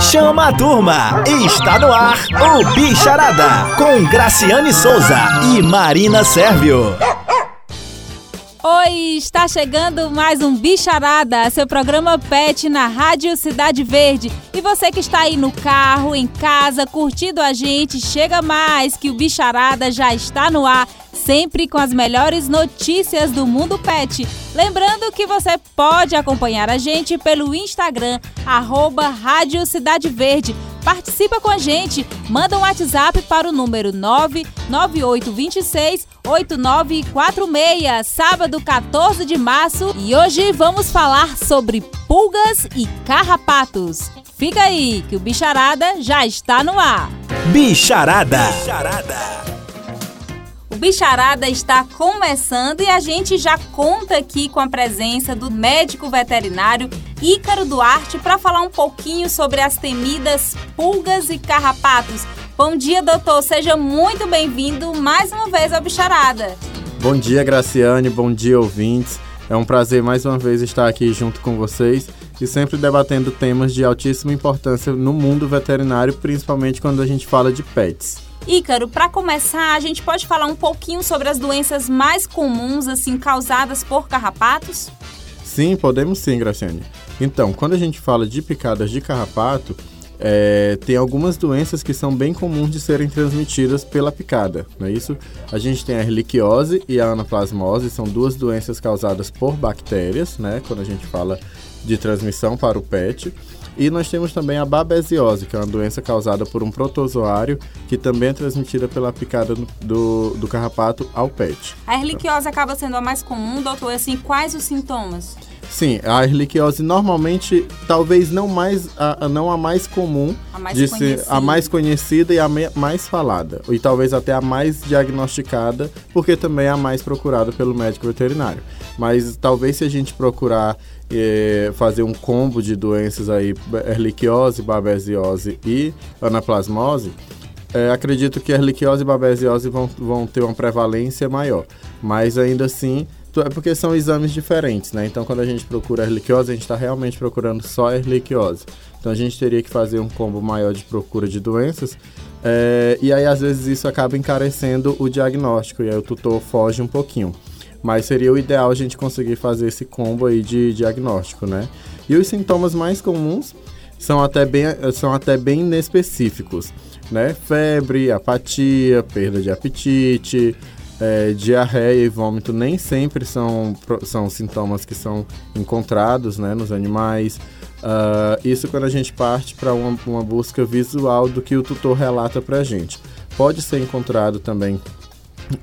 Chama a turma! Está no ar o Bicharada com Graciane Souza e Marina Sérvio. Oi, está chegando mais um Bicharada, seu programa Pet na Rádio Cidade Verde. E você que está aí no carro, em casa, curtindo a gente, chega mais que o Bicharada já está no ar, sempre com as melhores notícias do mundo pet. Lembrando que você pode acompanhar a gente pelo Instagram, arroba Rádio Cidade Verde. Participa com a gente, manda um WhatsApp para o número 99826 8946, sábado 14 de março, e hoje vamos falar sobre pulgas e carrapatos. Fica aí que o Bicharada já está no ar. Bicharada. Bicharada. O Bicharada está começando e a gente já conta aqui com a presença do médico veterinário Ícaro Duarte para falar um pouquinho sobre as temidas pulgas e carrapatos. Bom dia, doutor. Seja muito bem-vindo mais uma vez ao Bicharada. Bom dia, Graciane. Bom dia, ouvintes. É um prazer mais uma vez estar aqui junto com vocês e sempre debatendo temas de altíssima importância no mundo veterinário, principalmente quando a gente fala de pets. Ícaro, para começar, a gente pode falar um pouquinho sobre as doenças mais comuns, assim, causadas por carrapatos? Sim, podemos sim, Graciane. Então, quando a gente fala de picadas de carrapato, é, tem algumas doenças que são bem comuns de serem transmitidas pela picada, não é isso? A gente tem a erliquiose e a anaplasmose, são duas doenças causadas por bactérias, né? Quando a gente fala de transmissão para o pet. E nós temos também a babesiose, que é uma doença causada por um protozoário que também é transmitida pela picada do, do carrapato ao pet. A erliquiose acaba sendo a mais comum, doutor. Assim, quais os sintomas? Sim, a erliquiose normalmente, talvez não mais a, não a mais comum, a mais, de ser, a mais conhecida e a me, mais falada, e talvez até a mais diagnosticada, porque também é a mais procurada pelo médico veterinário. Mas talvez se a gente procurar é, fazer um combo de doenças aí, erliquiose, babesiose e anaplasmose, é, acredito que a erliquiose e babesiose vão, vão ter uma prevalência maior. Mas ainda assim, é porque são exames diferentes, né? Então, quando a gente procura a erliquiose, a gente está realmente procurando só a. Então, a gente teria que fazer um combo maior de procura de doenças. É, e aí, às vezes, isso acaba encarecendo o diagnóstico. E aí, o tutor foge um pouquinho. Mas seria o ideal a gente conseguir fazer esse combo aí de diagnóstico, né? E os sintomas mais comuns são até bem, são até bem inespecíficos, né? Febre, apatia, perda de apetite, é, diarreia e vômito nem sempre são, são sintomas que são encontrados né, nos animais. Uh, isso quando a gente parte para uma, uma, busca visual do que o tutor relata para a gente. Pode ser encontrado também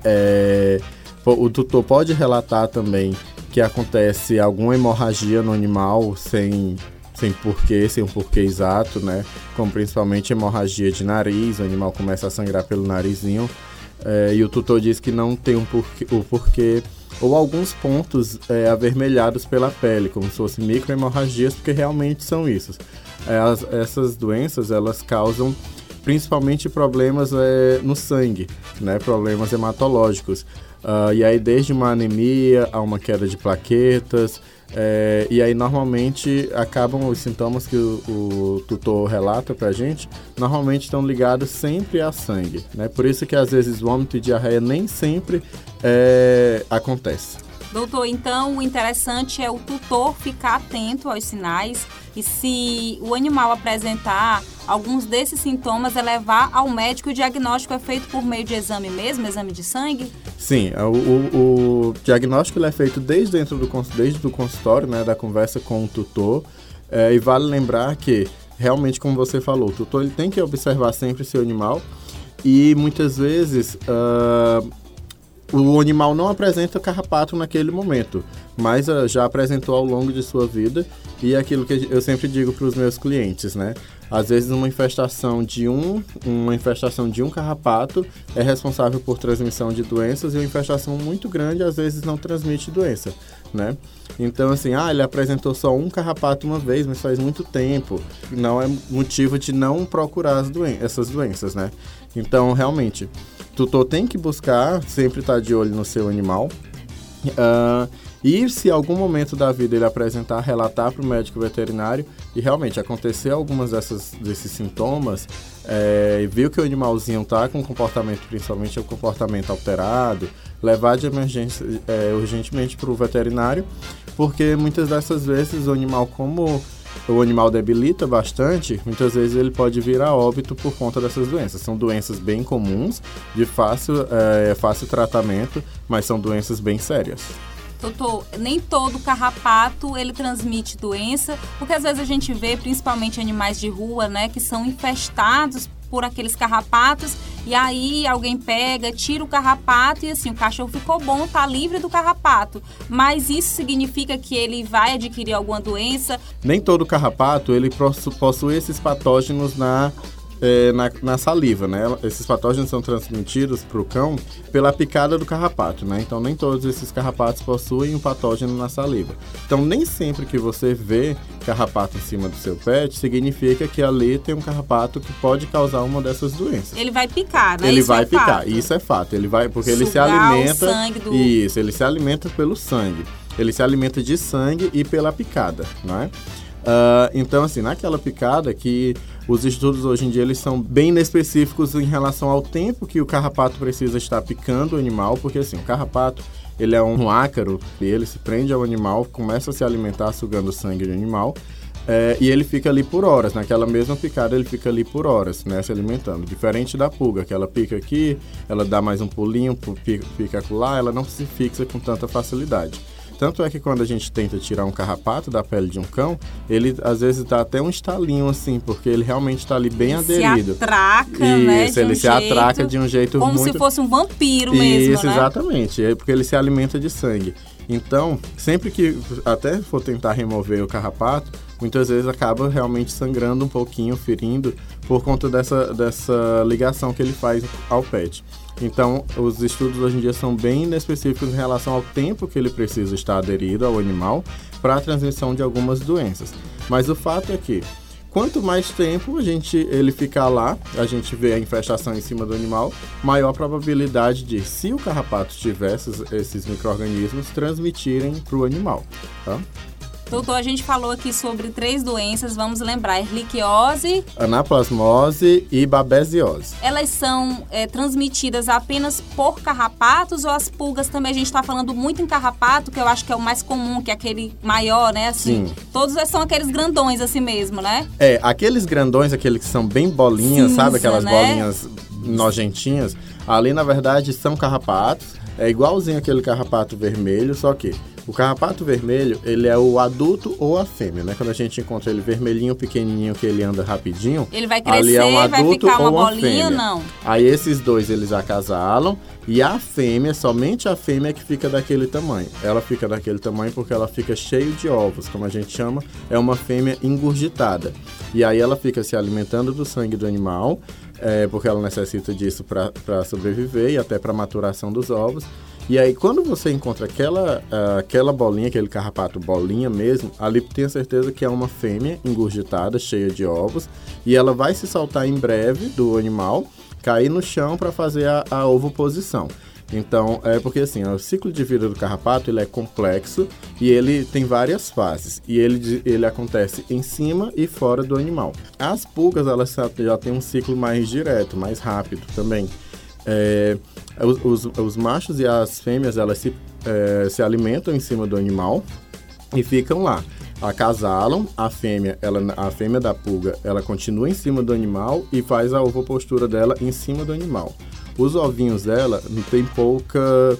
é, o tutor pode relatar também que acontece alguma hemorragia no animal sem, sem porquê, sem um porquê exato, né? Como principalmente hemorragia de nariz, o animal começa a sangrar pelo narizinho. É, e o tutor diz que não tem um porquê, o porquê ou alguns pontos é, avermelhados pela pele, como se fossem microhemorragias, porque realmente são isso. É, as, essas doenças elas causam principalmente problemas é, no sangue, né? problemas hematológicos. Uh, e aí desde uma anemia a uma queda de plaquetas, é, e aí normalmente acabam os sintomas que o, o tutor relata pra gente, normalmente estão ligados sempre a sangue, né? Por isso que às vezes vômito e diarreia nem sempre é, acontece. Doutor, então o interessante é o tutor ficar atento aos sinais e se o animal apresentar alguns desses sintomas, é levar ao médico. O diagnóstico é feito por meio de exame mesmo, exame de sangue? Sim, o, o, o diagnóstico é feito desde dentro do desde do consultório, né, da conversa com o tutor. É, e vale lembrar que, realmente, como você falou, o tutor ele tem que observar sempre seu animal e muitas vezes uh, o animal não apresenta carrapato naquele momento, mas uh, já apresentou ao longo de sua vida e é aquilo que eu sempre digo para os meus clientes, né? Às vezes uma infestação de um, uma infestação de um carrapato é responsável por transmissão de doenças e uma infestação muito grande às vezes não transmite doença, né? Então assim, ah, ele apresentou só um carrapato uma vez, mas faz muito tempo. Não é motivo de não procurar doen essas doenças, né? Então, realmente, tutor tem que buscar sempre estar de olho no seu animal. Uh, E se algum momento da vida ele apresentar, relatar para o médico veterinário e realmente acontecer algumas desses sintomas, é, viu que o animalzinho está com comportamento, principalmente o comportamento alterado, levar de emergência é, urgentemente para o veterinário, porque muitas dessas vezes o animal, como o animal debilita bastante, muitas vezes ele pode vir a óbito por conta dessas doenças. São doenças bem comuns, de fácil, é, fácil tratamento, mas são doenças bem sérias. Doutor, nem todo carrapato ele transmite doença, porque às vezes a gente vê, principalmente animais de rua, né, que são infestados por aqueles carrapatos e aí alguém pega, tira o carrapato e assim, o cachorro ficou bom, tá livre do carrapato. Mas isso significa que ele vai adquirir alguma doença? Nem todo carrapato ele possui esses patógenos na é, na, na, saliva, né? Esses patógenos são transmitidos para o cão pela picada do carrapato, né? Então nem todos esses carrapatos possuem um patógeno na saliva. Então nem sempre que você vê carrapato em cima do seu pet significa que ali tem um carrapato que pode causar uma dessas doenças. Ele vai picar, né? Ele Isso vai é picar, fato. isso é fato. Ele vai porque Sugar ele se alimenta. O sangue do... Isso, ele se alimenta pelo sangue. Ele se alimenta de sangue e pela picada, não é? Uh, então, assim, naquela picada que os estudos hoje em dia eles são bem específicos em relação ao tempo que o carrapato precisa estar picando o animal, porque assim, o carrapato ele é um ácaro, ele se prende ao animal, começa a se alimentar sugando sangue do animal, é, e ele fica ali por horas, naquela mesma picada ele fica ali por horas, né, se alimentando. Diferente da pulga, que ela pica aqui, ela dá mais um pulinho, pica, pica lá, ela não se fixa com tanta facilidade. Tanto é que quando a gente tenta tirar um carrapato da pele de um cão, ele às vezes dá até um estalinho assim, porque ele realmente está ali bem ele aderido. Se atraca, né, Isso, né? ele um se jeito, atraca de um jeito como muito... Como se fosse um vampiro mesmo, Isso, né? exatamente. É porque ele se alimenta de sangue. Então, sempre que até for tentar remover o carrapato, muitas vezes acaba realmente sangrando um pouquinho, ferindo, por conta dessa, dessa ligação que ele faz ao pet. Então, os estudos hoje em dia são bem específicos em relação ao tempo que ele precisa estar aderido ao animal para a transmissão de algumas doenças. Mas o fato é que quanto mais tempo a gente ele ficar lá, a gente vê a infestação em cima do animal, maior a probabilidade de, se o carrapato tivesse esses, esses micro-organismos, transmitirem para o animal. Tá? Doutor, a gente falou aqui sobre três doenças, vamos lembrar: erliquiose, anaplasmose e babesiose. Elas são é, transmitidas apenas por carrapatos ou as pulgas também? A gente está falando muito em carrapato, que eu acho que é o mais comum, que é aquele maior, né? Assim, Sim. Todos são aqueles grandões assim mesmo, né? É, aqueles grandões, aqueles que são bem bolinhas, Cinza, sabe? Aquelas né? bolinhas nojentinhas. Ali, na verdade, são carrapatos. É igualzinho aquele carrapato vermelho, só que o carrapato vermelho, ele é o adulto ou a fêmea, né? Quando a gente encontra ele vermelhinho, pequenininho, que ele anda rapidinho, Ele vai crescer, ali é um vai adulto ficar uma ou uma bolinha, fêmea. não. Aí esses dois eles acasalam e a fêmea, somente a fêmea é que fica daquele tamanho. Ela fica daquele tamanho porque ela fica cheio de ovos, como a gente chama, é uma fêmea engurgitada. E aí ela fica se alimentando do sangue do animal, é, porque ela necessita disso para sobreviver e até para maturação dos ovos. E aí, quando você encontra aquela, uh, aquela bolinha, aquele carrapato bolinha mesmo, ali tenha certeza que é uma fêmea engurgitada, cheia de ovos, e ela vai se soltar em breve do animal, cair no chão para fazer a, a ovoposição. Então, é porque assim, o ciclo de vida do carrapato ele é complexo e ele tem várias fases. E ele, ele acontece em cima e fora do animal. As pulgas, elas já têm um ciclo mais direto, mais rápido também. É, os, os, os, machos e as fêmeas, elas se, é, se alimentam em cima do animal e ficam lá. Acasalam, a fêmea, ela, a fêmea da pulga, ela continua em cima do animal e faz a ovopostura dela em cima do animal. Os ovinhos dela tem pouca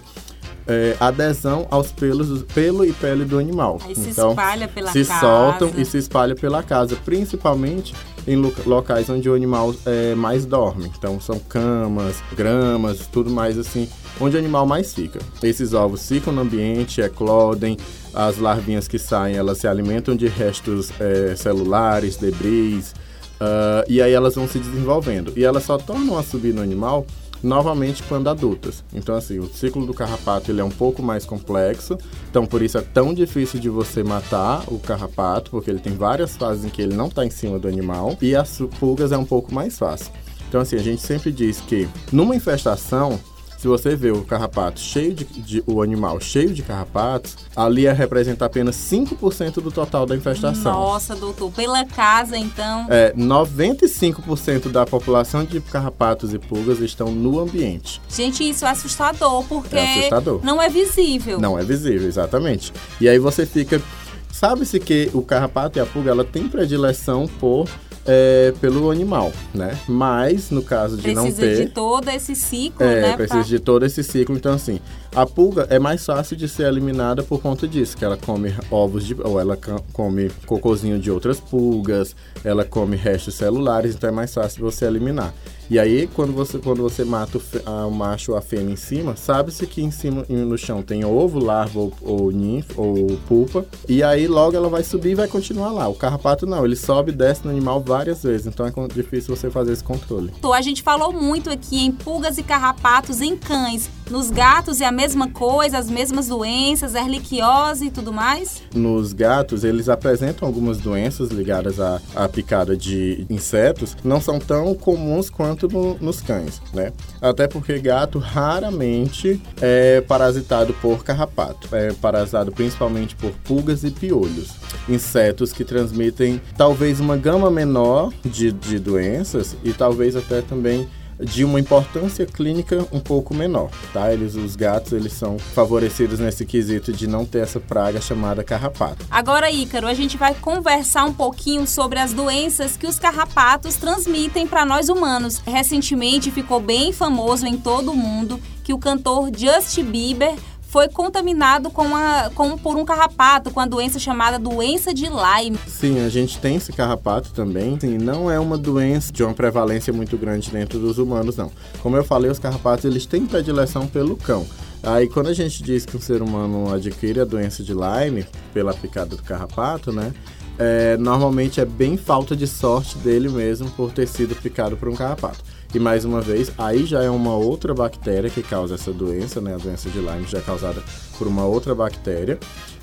é, adesão aos pelos, pelo e pele do animal. Aí se então, espalha pela se casa. soltam e se espalha pela casa, principalmente em locais onde o animal é, mais dorme. Então são camas, gramas, tudo mais assim, onde o animal mais fica. Esses ovos ficam no ambiente, eclodem, as larvinhas que saem, elas se alimentam de restos é, celulares, debris, uh, e aí elas vão se desenvolvendo. E elas só tornam a subir no animal novamente quando adultas. Então assim, o ciclo do carrapato ele é um pouco mais complexo, então por isso é tão difícil de você matar o carrapato, porque ele tem várias fases em que ele não está em cima do animal, e as pulgas é um pouco mais fácil. Então assim, a gente sempre diz que numa infestação Se você vê o carrapato cheio de, de, o animal cheio de carrapatos, ali é representa apenas 5% do total da infestação. Nossa, doutor, pela casa então. É, 95% da população de carrapatos e pulgas estão no ambiente. Gente, isso é assustador, porque é assustador. não é visível. Não é visível, exatamente. E aí você fica Sabe-se que o carrapato e a pulga ela tem predileção por é, pelo animal, né? Mas no caso de precisa não ter precisa de todo esse ciclo, é, né? Precisa pra... de todo esse ciclo. Então assim, a pulga é mais fácil de ser eliminada por conta disso, que ela come ovos de ou ela come cocôzinho de outras pulgas, ela come restos celulares, então é mais fácil você eliminar. E aí, quando você, quando você mata o, a, o macho ou a fêmea em cima, sabe-se que em cima, no chão tem ovo, larva ou, ou ninfa, ou pupa. E aí, logo ela vai subir e vai continuar lá. O carrapato não, ele sobe e desce no animal várias vezes. Então é difícil você fazer esse controle. A gente falou muito aqui em pulgas e carrapatos em cães. Nos gatos é a mesma coisa, as mesmas doenças, erliquiose e tudo mais? Nos gatos, eles apresentam algumas doenças ligadas à, à picada de insetos. Não são tão comuns quanto quanto no, nos cães, né? Até porque gato raramente é parasitado por carrapato, é parasitado principalmente por pulgas e piolhos, insetos que transmitem talvez uma gama menor de, de doenças e talvez até também de uma importância clínica um pouco menor, tá? Eles, os gatos, eles são favorecidos nesse quesito de não ter essa praga chamada carrapato. Agora, Ícaro, a gente vai conversar um pouquinho sobre as doenças que os carrapatos transmitem para nós humanos. Recentemente ficou bem famoso em todo o mundo que o cantor Justin Bieber foi contaminado com a, com, por um carrapato, com a doença chamada doença de Lyme. Sim, a gente tem esse carrapato também. Sim, não é uma doença de uma prevalência muito grande dentro dos humanos, não. Como eu falei, os carrapatos eles têm predileção pelo cão. Aí quando a gente diz que o ser humano adquire a doença de Lyme pela picada do carrapato, né? É, normalmente é bem falta de sorte dele mesmo por ter sido picado por um carrapato. E mais uma vez, aí já é uma outra bactéria que causa essa doença, né? A doença de Lyme já é causada por uma outra bactéria.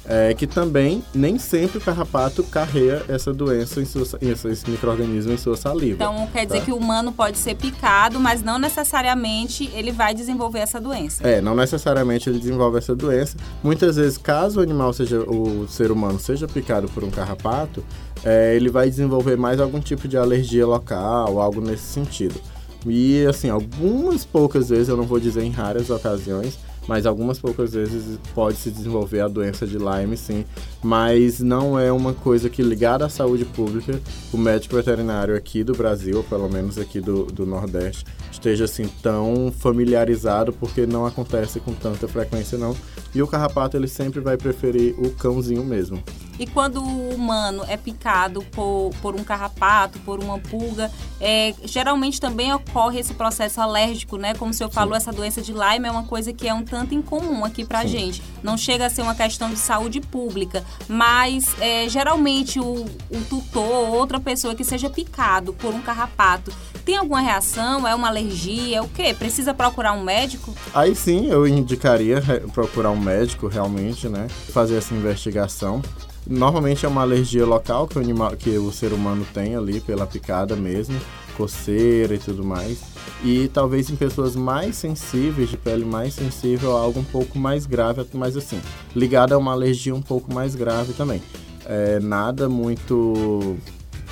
É, que também nem sempre o carrapato carrega essa doença em sua, esse microorganismo em sua saliva. Então quer dizer tá? que o humano pode ser picado, mas não necessariamente ele vai desenvolver essa doença. É, não necessariamente ele desenvolve essa doença. Muitas vezes, caso o animal seja, o ser humano seja picado por um carrapato, é, ele vai desenvolver mais algum tipo de alergia local, algo nesse sentido. E assim, algumas poucas vezes, eu não vou dizer em raras ocasiões, mas algumas poucas vezes pode se desenvolver a doença de Lyme, sim. Mas não é uma coisa que ligada à saúde pública, o médico veterinário aqui do Brasil, ou pelo menos aqui do, do Nordeste, esteja assim tão familiarizado, porque não acontece com tanta frequência não. E o carrapato ele sempre vai preferir o cãozinho mesmo. E quando o humano é picado por, por um carrapato, por uma pulga, é, geralmente também ocorre esse processo alérgico, né? Como o senhor Sim. falou, essa doença de Lyme é uma coisa que é um tanto incomum aqui pra Sim. gente. Não chega a ser uma questão de saúde pública, mas é, geralmente o, o tutor ou outra pessoa que seja picado por um carrapato tem alguma reação? É uma alergia? É o quê? Precisa procurar um médico? Aí sim, eu indicaria procurar um médico realmente, né? Fazer essa investigação. Normalmente é uma alergia local que o, animal, que o ser humano tem ali pela picada mesmo, coceira e tudo mais. E talvez em pessoas mais sensíveis, de pele mais sensível, algo um pouco mais grave, mas assim, ligada a uma alergia um pouco mais grave também. É, nada muito,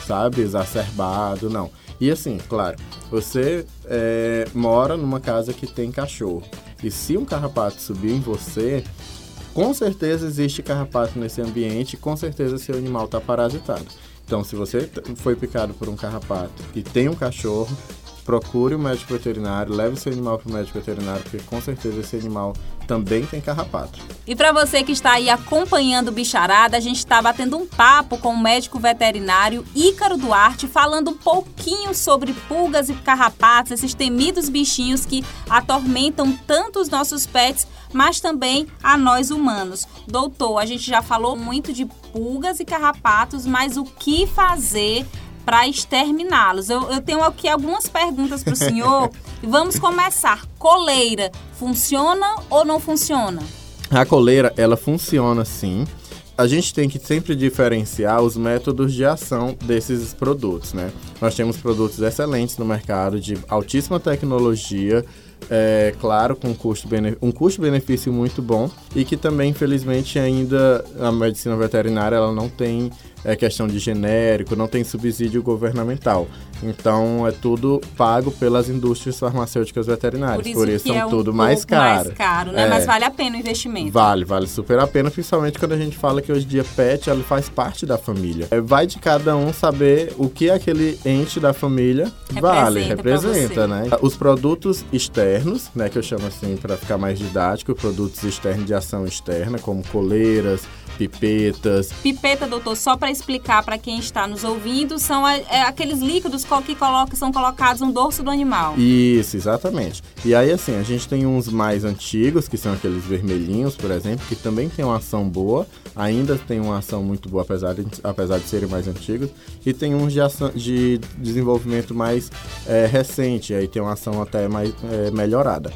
sabe, exacerbado, não. E assim, claro, você é, mora numa casa que tem cachorro. E se um carrapato subir em você, com certeza existe carrapato nesse ambiente, com certeza seu animal está parasitado. Então, se você foi picado por um carrapato e tem um cachorro, procure o um médico veterinário, leve seu animal para o médico veterinário, porque com certeza esse animal também tem carrapato. E para você que está aí acompanhando o Bicharada, a gente está batendo um papo com o médico veterinário Ícaro Duarte, falando um pouquinho sobre pulgas e carrapatos, esses temidos bichinhos que atormentam tanto os nossos pets, mas também a nós humanos. Doutor, a gente já falou muito de pulgas e carrapatos, mas o que fazer para exterminá-los. Eu, eu, tenho aqui algumas perguntas para o senhor e vamos começar. Coleira, funciona ou não funciona? A coleira, ela funciona sim. A gente tem que sempre diferenciar os métodos de ação desses produtos, né? Nós temos produtos excelentes no mercado de altíssima tecnologia, é claro, com um custo-benefício um custo -benefício muito bom e que também, infelizmente, ainda a medicina veterinária ela não tem é questão de genérico, não tem subsídio governamental. Então é tudo pago pelas indústrias farmacêuticas veterinárias. Por isso, Por isso são é um tudo mais caro. mais caro, né? É, Mas vale a pena o investimento. Vale, vale super a pena, principalmente quando a gente fala que hoje em dia pet ela faz parte da família. É, vai de cada um saber o que aquele ente da família representa vale, representa, né? Os produtos externos, né, que eu chamo assim para ficar mais didático, produtos externos de ação externa, como coleiras, pipetas. Pipeta, doutor, só para explicar para quem está nos ouvindo, são é, aqueles líquidos que coloca, são colocados no dorso do animal. Isso, exatamente. E aí, assim, a gente tem uns mais antigos, que são aqueles vermelhinhos, por exemplo, que também tem uma ação boa, ainda tem uma ação muito boa, apesar de, apesar de serem mais antigos, e tem uns de, ação, de desenvolvimento mais é, recente, aí tem uma ação até mais é, melhorada.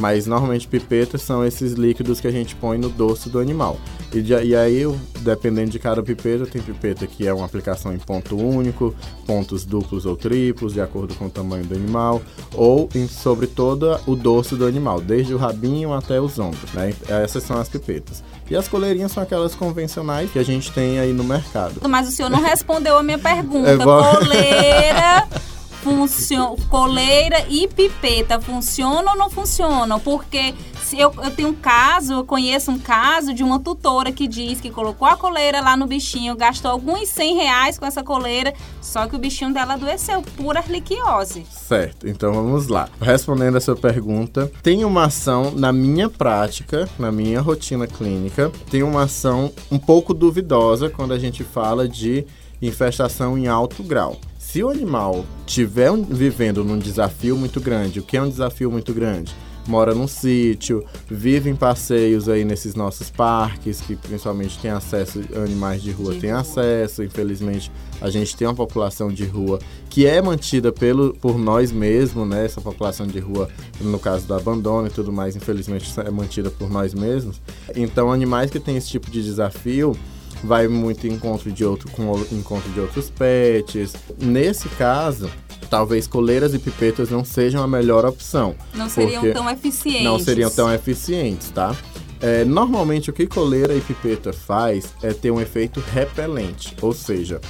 Mas normalmente pipetas são esses líquidos que a gente põe no dorso do animal. E, e aí, dependendo de cada pipeta, tem pipeta que é uma aplicação em ponto único, pontos duplos ou triplos, de acordo com o tamanho do animal, ou em, sobre todo o dorso do animal, desde o rabinho até os ombros. Né? Essas são as pipetas. E as coleirinhas são aquelas convencionais que a gente tem aí no mercado. Mas o senhor não respondeu a minha pergunta. É, Coleira funciona, coleira e pipeta funcionam ou não funcionam? Porque se eu, eu tenho um caso, eu conheço um caso de uma tutora que diz que colocou a coleira lá no bichinho, gastou alguns 100 reais com essa coleira, só que o bichinho dela adoeceu por arliquiose. Certo, então vamos lá. Respondendo essa pergunta, tem uma ação na minha prática, na minha rotina clínica, tem uma ação um pouco duvidosa quando a gente fala de infestação em alto grau. Se o animal estiver vivendo num desafio muito grande, o que é um desafio muito grande? Mora num sítio, vive em passeios aí nesses nossos parques, que principalmente tem acesso, animais de rua têm acesso. Infelizmente, a gente tem uma população de rua que é mantida pelo, por nós mesmos, né? Essa população de rua, no caso do abandono e tudo mais, infelizmente é mantida por nós mesmos. Então, animais que têm esse tipo de desafio, vai muito em encontro de outro com encontro de outros pets. Nesse caso, talvez coleiras e pipetas não sejam a melhor opção. Não seriam tão eficientes. Não seriam tão eficientes, tá? É, normalmente o que coleira e pipeta faz é ter um efeito repelente, ou seja,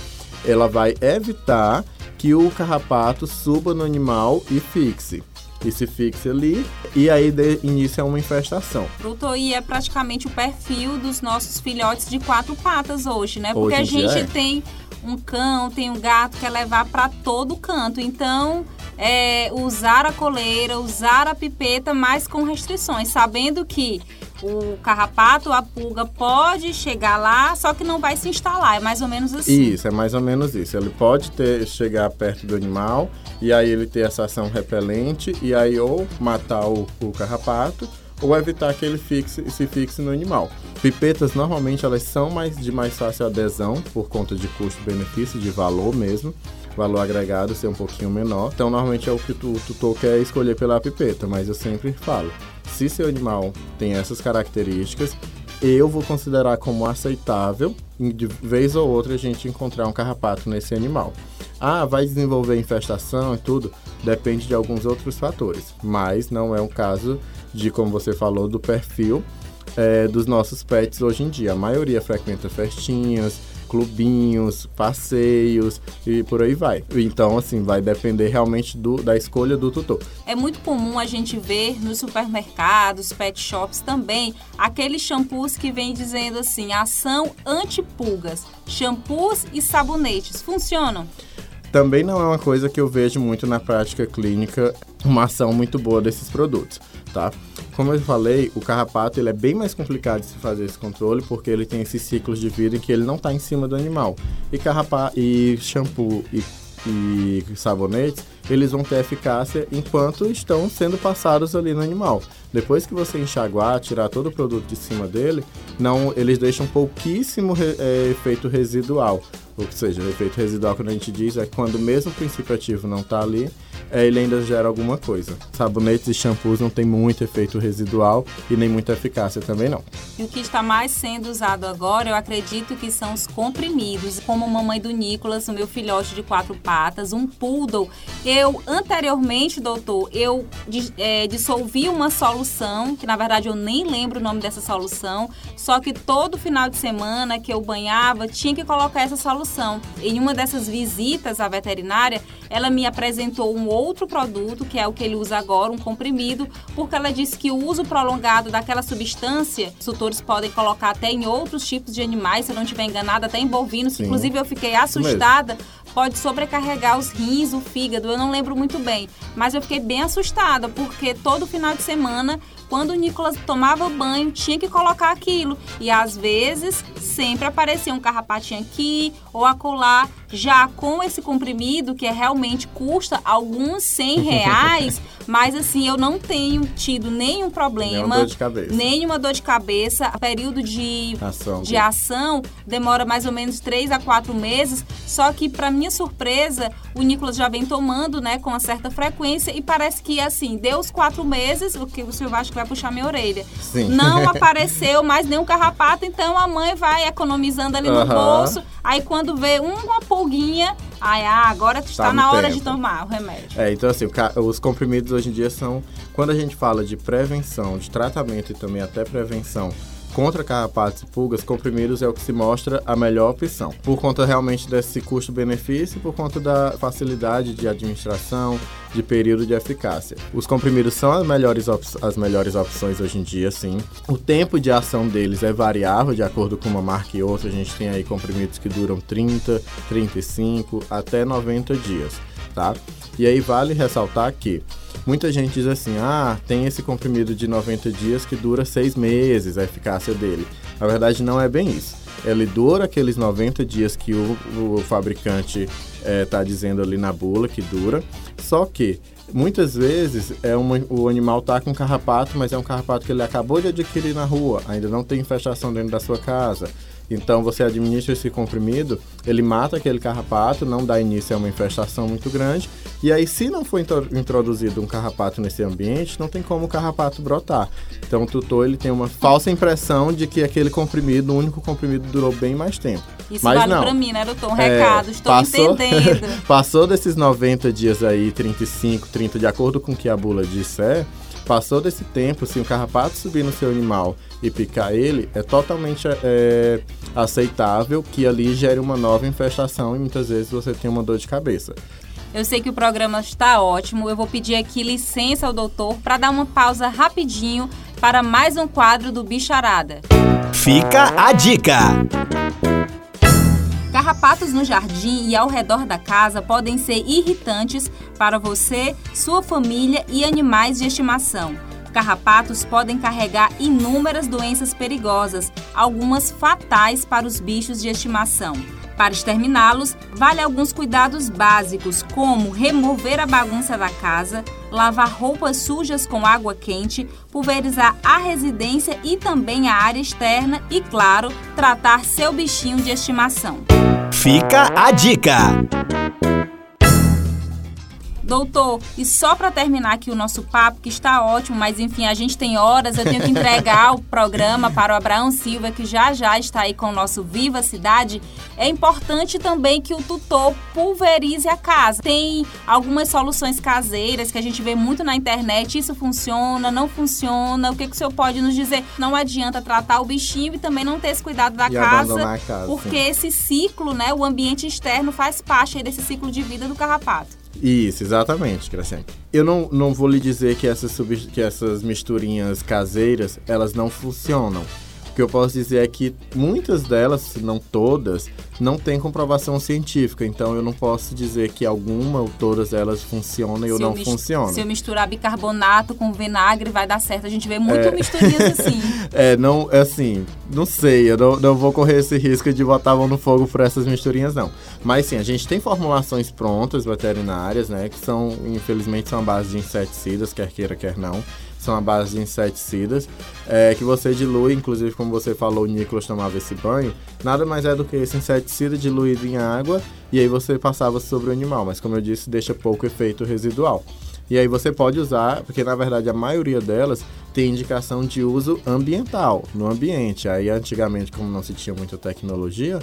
ela vai evitar que o carrapato suba no animal e fixe que se fixe ali e aí de, inicia uma infestação. E é praticamente o perfil dos nossos filhotes de quatro patas hoje, né? Porque hoje a gente é. tem um cão, tem um gato, quer levar para todo canto. Então, é, usar a coleira, usar a pipeta, mas com restrições, sabendo que o carrapato, a pulga pode chegar lá, só que não vai se instalar. É mais ou menos assim. Isso, é mais ou menos isso. Ele pode ter, chegar perto do animal e aí ele ter essa ação repelente e aí ou matar o, o carrapato ou evitar que ele fixe, se fixe no animal. Pipetas normalmente elas são mais de mais fácil adesão por conta de custo-benefício, de valor mesmo valor agregado ser um pouquinho menor. Então, normalmente é o que o tutor quer escolher pela pipeta, mas eu sempre falo: se seu animal tem essas características, eu vou considerar como aceitável, de vez ou outra, a gente encontrar um carrapato nesse animal. Ah, vai desenvolver infestação e tudo? Depende de alguns outros fatores, mas não é um caso de, como você falou, do perfil é, dos nossos pets hoje em dia. A maioria frequenta festinhas, clubinhos, passeios e por aí vai. Então, assim, vai depender realmente do, da escolha do tutor. É muito comum a gente ver nos supermercados, pet shops também, aqueles shampoos que vem dizendo assim, ação anti-pulgas. Shampoos e sabonetes funcionam? Também não é uma coisa que eu vejo muito na prática clínica, uma ação muito boa desses produtos, tá? Como eu falei, o carrapato ele é bem mais complicado de se fazer esse controle porque ele tem esses ciclos de vida em que ele não está em cima do animal. E carrapato e shampoo e, e sabonetes, eles vão ter eficácia enquanto estão sendo passados ali no animal. Depois que você enxaguar, tirar todo o produto de cima dele, não, eles deixam pouquíssimo re, é, efeito residual. Ou seja, o efeito residual que a gente diz é quando mesmo o princípio ativo não está ali, ele ainda gera alguma coisa. Sabonetes e shampoos não tem muito efeito residual e nem muita eficácia também não. E o que está mais sendo usado agora, eu acredito que são os comprimidos, como mamãe do Nicolas, o meu filhote de quatro patas, um poodle. Eu, anteriormente, doutor, eu é, dissolvi uma solução, que na verdade eu nem lembro o nome dessa solução, só que todo final de semana que eu banhava, tinha que colocar essa solução. Em uma dessas visitas à veterinária, ela me apresentou um outro produto, que é o que ele usa agora, um comprimido, porque ela disse que o uso prolongado daquela substância, os tutores podem colocar até em outros tipos de animais, se eu não estiver enganada, até em bovinos. Sim. Inclusive, eu fiquei assustada pode sobrecarregar os rins, o fígado, eu não lembro muito bem. Mas eu fiquei bem assustada, porque todo final de semana quando o Nicolas tomava banho, tinha que colocar aquilo. E às vezes sempre aparecia um carrapatinho aqui ou acolá. Já com esse comprimido, que é, realmente custa alguns 100 reais, mas assim, eu não tenho tido nenhum problema. Nenhuma dor de cabeça. Nenhuma dor de cabeça. O período de ação, de ação demora mais ou menos 3 a 4 meses. Só que, para minha surpresa, o Nicolas já vem tomando, né, com uma certa frequência e parece que, assim, deu os quatro meses, o que o senhor acha que vai puxar minha orelha. Sim. Não apareceu mais nenhum carrapato, então a mãe vai economizando ali no bolso. Aí quando vê uma pulguinha, aí ah, agora está tá na hora tempo. de tomar o remédio. É, então assim, os comprimidos hoje em dia são, quando a gente fala de prevenção, de tratamento e também até prevenção contra carrapatos e pulgas, comprimidos é o que se mostra a melhor opção. Por conta realmente desse custo-benefício, por conta da facilidade de administração, de período de eficácia. Os comprimidos são as melhores, as melhores opções hoje em dia, sim. O tempo de ação deles é variável de acordo com uma marca e outra. A gente tem aí comprimidos que duram 30, 35 até 90 dias, tá? E aí vale ressaltar que Muita gente diz assim: ah, tem esse comprimido de 90 dias que dura seis meses a eficácia dele. Na verdade, não é bem isso. Ele dura aqueles 90 dias que o, o fabricante está eh, é, dizendo ali na bula que dura, só que muitas vezes é uma, o animal está com carrapato, mas é um carrapato que ele acabou de adquirir na rua, ainda não tem infestação dentro da sua casa. Então você administra esse comprimido, ele mata aquele carrapato, não dá início a uma infestação muito grande. E aí, se não for introduzido um carrapato nesse ambiente, não tem como o carrapato brotar. Então o tutor ele tem uma falsa impressão de que aquele comprimido, o único comprimido, durou bem mais tempo. Isso Mas vale não. pra mim, né, doutor? Um é, recado, estou passou, entendendo. passou desses 90 dias aí, 35, 30, de acordo com o que a bula disser, passou desse tempo, se o carrapato subir no seu animal e picar ele, é totalmente é, aceitável que ali gere uma nova infestação e muitas vezes você tem uma dor de cabeça. Eu sei que o programa está ótimo. Eu vou pedir aqui licença ao doutor para dar uma pausa rapidinho para mais um quadro do Bicharada. Fica a dica! Carrapatos no jardim e ao redor da casa podem ser irritantes para você, sua família e animais de estimação. Carrapatos podem carregar inúmeras doenças perigosas, algumas fatais para os bichos de estimação. Para exterminá-los, vale alguns cuidados básicos, como remover a bagunça da casa, lavar roupas sujas com água quente, pulverizar a residência e também a área externa e, claro, tratar seu bichinho de estimação. Fica a dica! Doutor, e só para terminar aqui o nosso papo, que está ótimo, mas enfim, a gente tem horas, eu tenho que entregar o programa para o Abraão Silva, que já já está aí com o nosso Viva Cidade. É importante também que o tutor pulverize a casa. Tem algumas soluções caseiras que a gente vê muito na internet. Isso funciona, não funciona? O que, que o senhor pode nos dizer? Não adianta tratar o bichinho e também não ter esse cuidado da casa, casa, porque esse ciclo, né, o ambiente externo faz parte desse ciclo de vida do carrapato. Isso, exatamente, Graciane. Eu não, não vou lhe dizer que essas, que essas misturinhas caseiras, elas não funcionam. O que eu posso dizer é que muitas delas, se não todas, não têm comprovação científica. Então eu não posso dizer que alguma ou todas elas funcionam e ou não funcionam. Se eu misturar bicarbonato com vinagre, vai dar certo. A gente vê muito é... misturinhas assim. é, não, é assim, não sei, eu não, não vou correr esse risco de botar a mão no fogo por essas misturinhas, não. Mas sim, a gente tem formulações prontas veterinárias, né? Que são, infelizmente, são a base de inseticidas, quer queira, quer não são a base de inseticidas, é, que você dilui, inclusive como você falou, o Nicolas tomava esse banho, nada mais é do que esse inseticida diluído em água e aí você passava sobre o animal, mas como eu disse, deixa pouco efeito residual. E aí você pode usar, porque na verdade a maioria delas tem indicação de uso ambiental, no ambiente. Aí antigamente, como não se tinha muita tecnologia,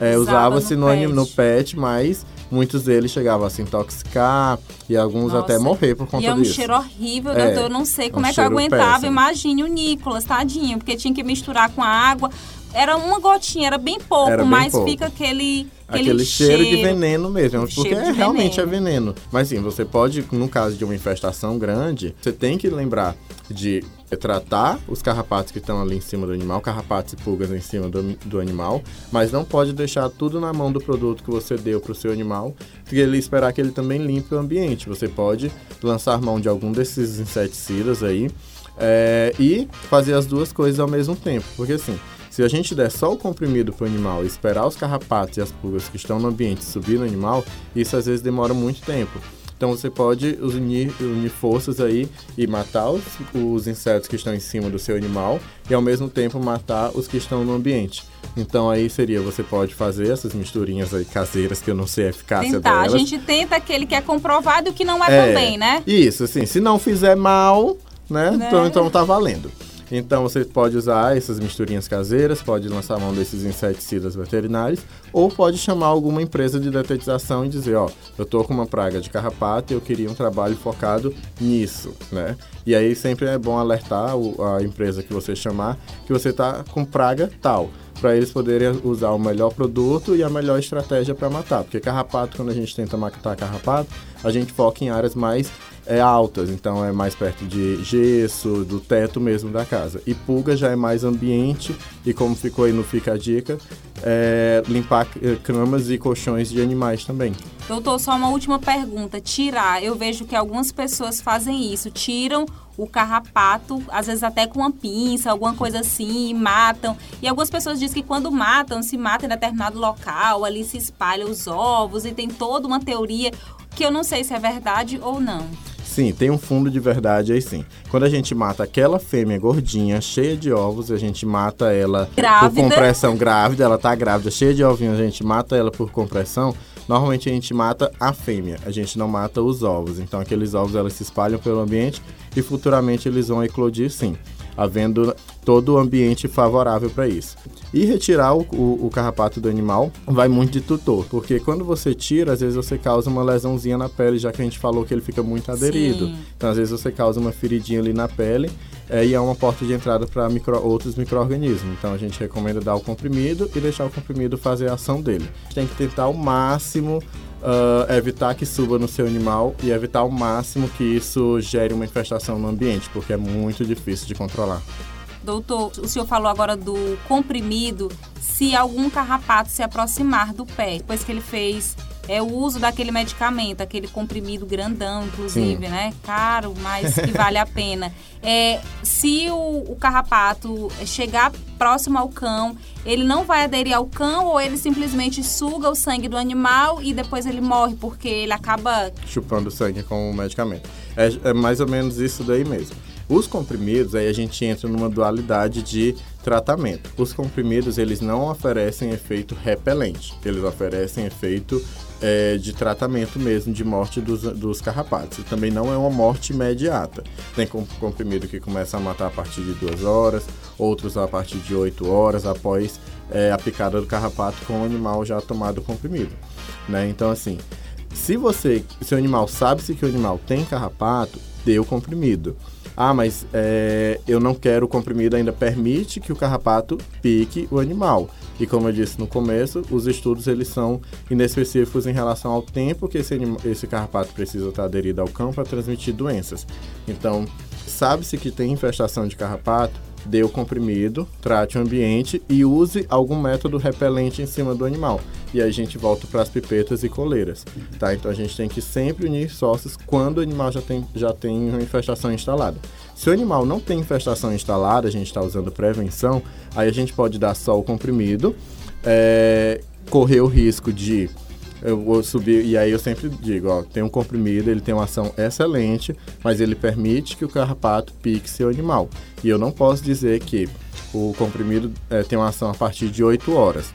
é, usava-se no, no, pet, mas muitos deles chegavam a se intoxicar e alguns Nossa. até morrer por conta disso. E é um disso. cheiro horrível, é, doutor. Eu não sei como um é que eu aguentava. Péssimo. Imagine o Nicolas, tadinho, porque tinha que misturar com a água. Era uma gotinha, era bem pouco, era bem mas pouco. fica aquele Aquele, aquele cheiro, cheiro, de veneno mesmo, porque é, realmente é veneno. Mas sim, você pode, no caso de uma infestação grande, você tem que lembrar de tratar os carrapatos que estão ali em cima do animal, carrapatos e pulgas em cima do, do animal, mas não pode deixar tudo na mão do produto que você deu para o seu animal, e ele esperar que ele também limpe o ambiente. Você pode lançar mão de algum desses inseticidas aí é, e fazer as duas coisas ao mesmo tempo, porque assim, se a gente der só o comprimido para o animal e esperar os carrapatos e as pulgas que estão no ambiente subir no animal, isso às vezes demora muito tempo. Então você pode unir, unir forças aí e matar os, os insetos que estão em cima do seu animal e ao mesmo tempo matar os que estão no ambiente. Então aí seria, você pode fazer essas misturinhas aí caseiras que eu não sei a eficácia Tentar. delas. A gente tenta aquele que é comprovado e o que não é, é também, né? Isso, assim, se não fizer mal, né? né? Então, então tá valendo. Então você pode usar essas misturinhas caseiras, pode lançar mão desses inseticidas veterinários, ou pode chamar alguma empresa de detetização e dizer, ó, eu tô com uma praga de carrapato e eu queria um trabalho focado nisso, né? E aí sempre é bom alertar a empresa que você chamar que você tá com praga tal para eles poderem usar o melhor produto e a melhor estratégia para matar. Porque carrapato, quando a gente tenta matar carrapato, a gente foca em áreas mais é, altas, então é mais perto de gesso, do teto mesmo da casa. E pulga já é mais ambiente, e como ficou aí no Fica a Dica, é, limpar eh, camas e colchões de animais também. Doutor, só uma última pergunta. Tirar, eu vejo que algumas pessoas fazem isso, tiram o carrapato, às vezes até com uma pinça, alguma coisa assim, e matam. E algumas pessoas dizem que quando matam, se matam em determinado local, ali se espalham os ovos e tem toda uma teoria que eu não sei se é verdade ou não. Sim, tem um fundo de verdade aí sim. Quando a gente mata aquela fêmea gordinha, cheia de ovos, a gente mata ela grávida. por compressão grávida, ela tá grávida, cheia de ovinhos, a gente mata ela por compressão. Normalmente a gente mata a fêmea, a gente não mata os ovos. Então aqueles ovos elas se espalham pelo ambiente e futuramente eles vão eclodir sim havendo todo o ambiente favorável para isso. E retirar o, o, o, carrapato do animal vai muito de tutor, porque quando você tira, às vezes você causa uma lesãozinha na pele, já que a gente falou que ele fica muito aderido. Sim. Então, às vezes você causa uma feridinha ali na pele é, e é uma porta de entrada para micro, outros micro-organismos. Então, a gente recomenda dar o comprimido e deixar o comprimido fazer a ação dele. A gente tem que tentar ao máximo uh, evitar que suba no seu animal e evitar ao máximo que isso gere uma infestação no ambiente, porque é muito difícil de controlar. Doutor, o senhor falou agora do comprimido. Se algum carrapato se aproximar do pé, depois que ele fez é o uso daquele medicamento, aquele comprimido grandão, inclusive, Sim. né? Caro, mas que vale a pena. É, se o, o, carrapato chegar próximo ao cão, ele não vai aderir ao cão ou ele simplesmente suga o sangue do animal e depois ele morre porque ele acaba chupando sangue com o medicamento. É, é mais ou menos isso daí mesmo. Os comprimidos, aí a gente entra numa dualidade de tratamento. Os comprimidos, eles não oferecem efeito repelente, eles oferecem efeito é, de tratamento mesmo, de morte dos, dos carrapatos. E também não é uma morte imediata. Tem comprimido que começa a matar a partir de duas horas, outros a partir de oito horas após é, a picada do carrapato com o animal já tomado o comprimido. Né? Então, assim, se você, se o animal sabe-se que o animal tem carrapato, dê o comprimido. Ah, mas é, eu não quero o comprimido, ainda permite que o carrapato pique o animal. E como eu disse no começo, os estudos eles são inespecíficos em relação ao tempo que esse, esse carrapato precisa estar aderido ao cão para transmitir doenças. Então, sabe-se que tem infestação de carrapato, dê o comprimido, trate o ambiente e use algum método repelente em cima do animal. E aí a gente volta para as pipetas e coleiras, tá? Então a gente tem que sempre unir sócios quando o animal já tem, já tem uma infestação instalada. Se o animal não tem infestação instalada, a gente está usando prevenção, aí a gente pode dar só o comprimido, é, correr o risco de eu vou subir, e aí eu sempre digo, ó, tem um comprimido, ele tem uma ação excelente, mas ele permite que o carrapato pique seu animal. E eu não posso dizer que o comprimido é, tem uma ação a partir de 8 horas,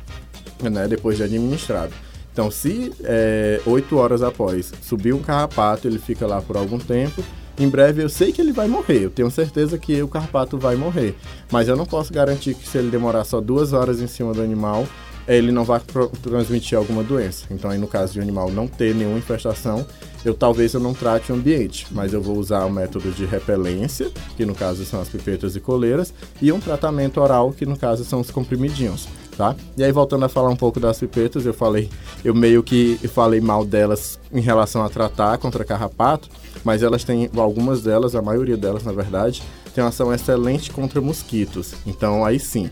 né, depois de administrado. Então, se é, 8 horas após subir um carrapato, ele fica lá por algum tempo, em breve eu sei que ele vai morrer, eu tenho certeza que o carrapato vai morrer, mas eu não posso garantir que se ele demorar só duas horas em cima do animal, ele não vai transmitir alguma doença. Então, aí no caso de o animal não ter nenhuma infestação, eu talvez eu não trate o ambiente, mas eu vou usar o método de repelência, que no caso são as pipetas e coleiras, e um tratamento oral, que no caso são os comprimidinhos. Tá? E aí voltando a falar um pouco das pipetas, eu falei, eu meio que falei mal delas em relação a tratar contra carrapato, mas elas têm algumas delas, a maioria delas na verdade, tem uma ação excelente contra mosquitos. Então aí sim,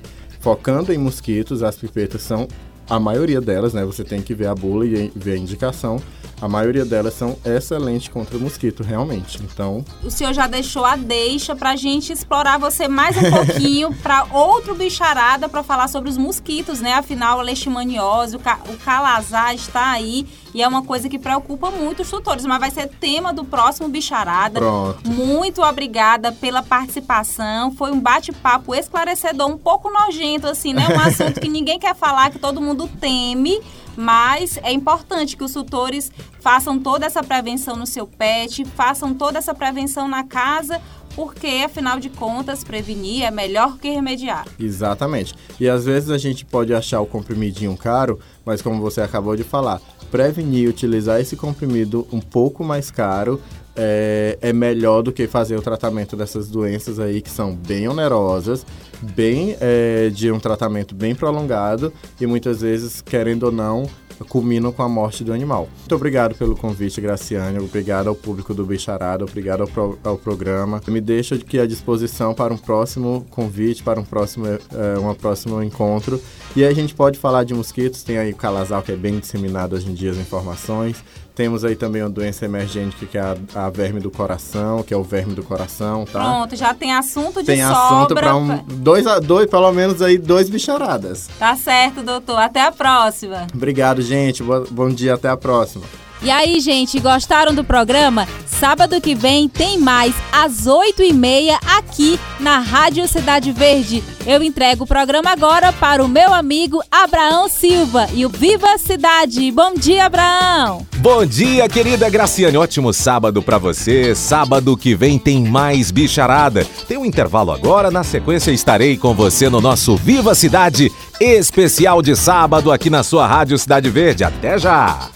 focando em mosquitos, as pipetas são a maioria delas, né? Você tem que ver a bula e ver a indicação. A maioria delas são excelentes contra o mosquito, realmente. Então. O senhor já deixou a deixa para a gente explorar você mais um pouquinho para outro bicharada para falar sobre os mosquitos, né? Afinal, a leishmaniose, o, ca o calazar está aí e é uma coisa que preocupa muito os tutores, mas vai ser tema do próximo bicharada. Pronto. Muito obrigada pela participação. Foi um bate-papo esclarecedor, um pouco nojento assim, né? Um assunto que ninguém quer falar, que todo mundo teme mas é importante que os tutores façam toda essa prevenção no seu pet, façam toda essa prevenção na casa, porque afinal de contas prevenir é melhor que remediar. Exatamente. E às vezes a gente pode achar o comprimidinho caro, mas como você acabou de falar, prevenir utilizar esse comprimido um pouco mais caro é, é, melhor do que fazer o tratamento dessas doenças aí que são bem onerosas, bem é, de um tratamento bem prolongado e muitas vezes, querendo ou não, culminam com a morte do animal. Muito obrigado pelo convite, Graciane. Obrigado ao público do Bicharada, obrigado ao, pro, ao programa. Me deixo aqui à disposição para um próximo convite, para um próximo, é, um próximo encontro. E aí a gente pode falar de mosquitos, tem aí o calazal que é bem disseminado hoje em dia as informações. Temos aí também uma doença emergente que é a, a, verme do coração, que é o verme do coração, tá? Pronto, já tem assunto de tem sobra. Tem assunto para um, dois, dois, pelo menos aí, dois bicharadas. Tá certo, doutor. Até a próxima. Obrigado, gente. bom dia, até a próxima. E aí, gente, gostaram do programa? Sábado que vem tem mais, às 8h30, aqui na Rádio Cidade Verde. Eu entrego o programa agora para o meu amigo Abraão Silva e o Viva Cidade. Bom dia, Abraão! Bom dia, querida Graciane. Ótimo sábado para você. Sábado que vem tem mais bicharada. Tem um intervalo agora, na sequência estarei com você no nosso Viva Cidade especial de sábado aqui na sua Rádio Cidade Verde. Até já!